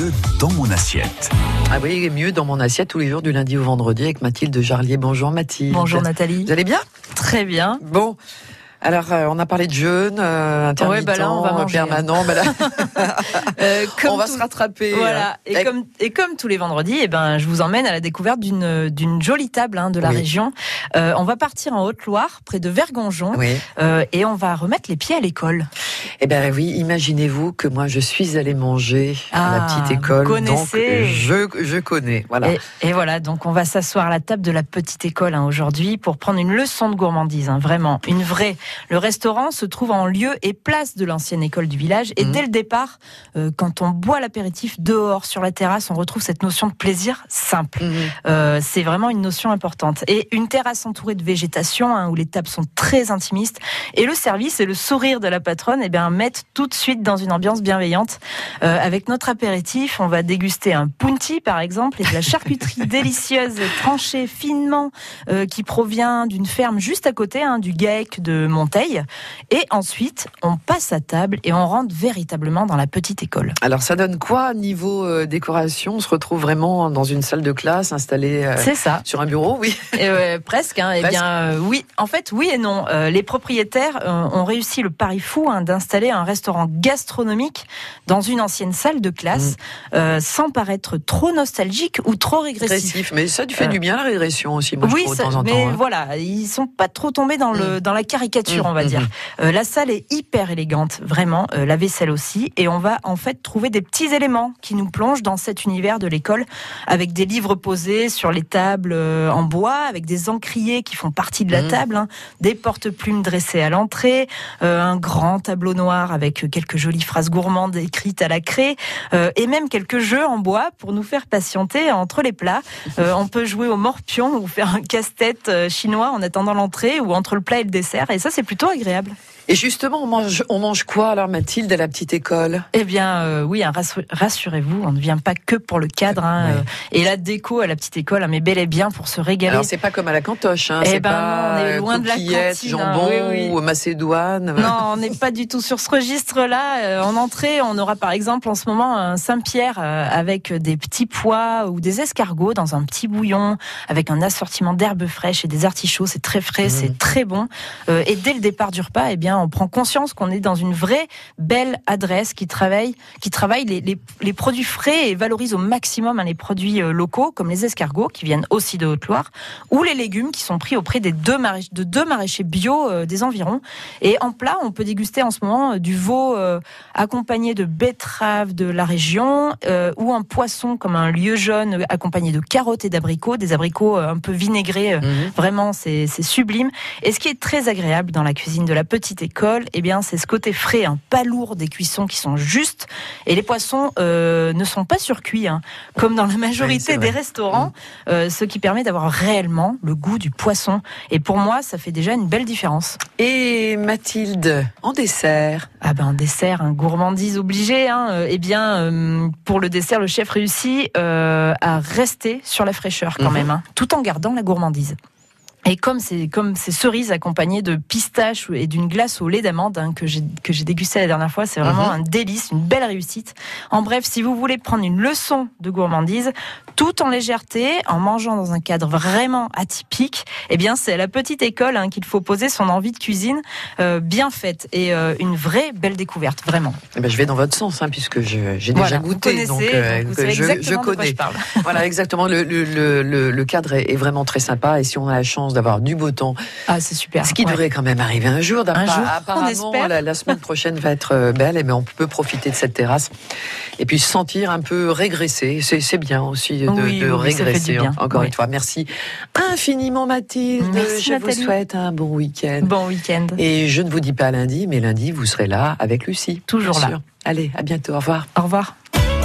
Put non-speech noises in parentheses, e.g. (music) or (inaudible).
mieux dans mon assiette. Ah oui, mieux dans mon assiette tous les jours du lundi au vendredi avec Mathilde Jarlier. Bonjour Mathilde. Bonjour Nathalie. Vous allez bien? Très bien. Bon. Alors, euh, on a parlé de jeûne, euh, intermittent, ouais, bah là, on va manger, permanent. Bah là, (laughs) Euh, (laughs) comme on va tout- se rattraper. Voilà. hein. Et, comme, et comme tous les vendredis, eh ben, je vous emmène à la découverte d'une d'une jolie table hein, de la Oui. région. Euh, on va partir en Haute-Loire, près de Vergonjon, Oui. euh, et on va remettre les pieds à l'école. Eh ben oui, imaginez-vous que moi je suis allée manger à la Ah, petite école, vous donc connaissez. je je connais. Voilà. Et, et voilà, donc on va s'asseoir à la table de la petite école hein, aujourd'hui pour prendre une leçon de gourmandise, hein, vraiment, une vraie. Le restaurant se trouve en lieu et place de l'ancienne école du village et Mhm. dès le départ, euh, quand on boit l'apéritif dehors sur la terrasse, on retrouve cette notion de plaisir simple. Mhm. Euh, c'est vraiment une notion importante. Et une terrasse entourée de végétation, hein, où les tables sont très intimistes, et le service et le sourire de la patronne, eh bien, mettent tout de suite dans une ambiance bienveillante. Euh, avec notre apéritif, on va déguster un punti, par exemple, et de la charcuterie (laughs) délicieuse, tranchée finement, euh, qui provient d'une ferme juste à côté, hein, du GAEC de Monteil. Et ensuite, on passe à table et on rentre véritablement dans la petite école. Alors ça donne quoi niveau euh, décoration? On se retrouve vraiment dans une salle de classe installée C'est ça. sur un bureau, oui. Presque. Hein. Eh Presque. bien, oui. En fait, oui et non. Les propriétaires ont réussi le pari fou hein, d'installer un restaurant gastronomique dans une ancienne salle de classe, euh, sans paraître trop nostalgique ou trop régressif. Régressif, mais ça tu fais Euh, du bien la régression aussi, moi oui, je trouve, ça- de temps en mais hein. voilà, ils sont pas trop tombés dans le dans la caricature, on va Mm, dire. mm, Euh, la salle est hyper élégante, vraiment. euh, la vaisselle aussi, et on va en fait trouver des petits éléments qui nous plongent dans cet univers de l'école, avec des livres posés sur les tables euh, en bois, avec des encriers qui font partie de la table, hein, des porte-plumes dressés à l'entrée, euh, un grand tableau noir avec quelques jolies phrases gourmandes écrites à la craie, euh, et même quelques jeux en bois pour nous faire patienter entre les plats. Euh, on peut jouer au morpion ou faire un casse-tête euh, chinois en attendant l'entrée ou entre le plat et le dessert. Et ça, c'est plutôt agréable. Et justement, on mange, on mange quoi alors Mathilde à la petite école? Eh bien, euh, oui, hein, rassu- rassurez-vous, on ne vient pas que pour le cadre. hein, Ouais. euh, et la déco à la petite école, hein, mais bel et bien pour se régaler. Alors c'est pas comme à la cantoche, hein, Eh ben, pas on est euh, loin de la cantine, jambon oui, oui. ou macédoine. Non, on n'est pas du tout sur ce registre-là. En entrée, on aura par exemple en ce moment un Saint-Pierre avec des petits pois ou des escargots dans un petit bouillon, avec un assortiment d'herbes fraîches et des artichauts. C'est très frais, Mmh. c'est très bon. Euh, Et dès le départ du repas, eh bien, on prend conscience qu'on est dans une vraie belle adresse qui travaille, qui travaille les, les- les produits frais et valorise au maximum hein, les produits euh, locaux, comme les escargots qui viennent aussi de Haute-Loire, ou les légumes qui sont pris auprès des deux maraîchers, de deux maraîchers bio euh, des environs. Et en plat, on peut déguster en ce moment euh, du veau euh, accompagné de betteraves de la région euh, ou un poisson comme un lieu jaune accompagné de carottes et d'abricots, des abricots un peu vinaigrés. Mhm. Vraiment, c'est sublime. Et ce qui est très agréable dans la cuisine de la petite école, eh bien, c'est ce côté frais, hein, pas lourd, des cuissons qui sont justes. Et les poissons euh, ne sont pas surcuits, hein, comme dans la majorité des restaurants, euh, ce qui permet d'avoir réellement le goût du poisson. Et pour moi, ça fait déjà une belle différence. Et Mathilde, en dessert, Ah ben, un dessert, un gourmandise obligé. Hein. Euh, Eh bien, euh, pour le dessert, le chef réussit euh, à rester sur la fraîcheur quand Mhm. même, hein, tout en gardant la gourmandise. Et comme c'est comme ces cerises accompagnées de pistaches et d'une glace au lait d'amande hein, que j'ai que j'ai dégusté la dernière fois, c'est vraiment Mhm. un délice, une belle réussite. En bref, si vous voulez prendre une leçon de gourmandise, tout en légèreté, en mangeant dans un cadre vraiment atypique, eh bien c'est à la petite école hein, qu'il faut poser son envie de cuisine euh, bien faite et euh, une vraie belle découverte, vraiment. eh ben, je vais dans votre sens, hein, puisque j'ai Voilà, déjà goûté, donc, euh, donc vous je, je connais. je parle. voilà, exactement. Le, le, le, le- le cadre est, est vraiment très sympa, et si on a la chance d'avoir du beau temps, Ah, c'est super. ce qui Ouais. devrait quand même arriver un jour. Un jour, apparemment, la, la (laughs) semaine prochaine va être euh, belle, et ben on peut profiter de cette terrasse et puis se sentir un peu régressé. C'est bien aussi de, Oui, oui, régresser. bien. Encore Oui. une fois, merci infiniment Mathilde. Merci, je Nathalie. vous souhaite un bon week-end. Bon week-end. Et je ne vous dis pas lundi, mais lundi, vous serez là avec Lucie. Toujours là. sûr. Allez, à bientôt. Au revoir. Au revoir.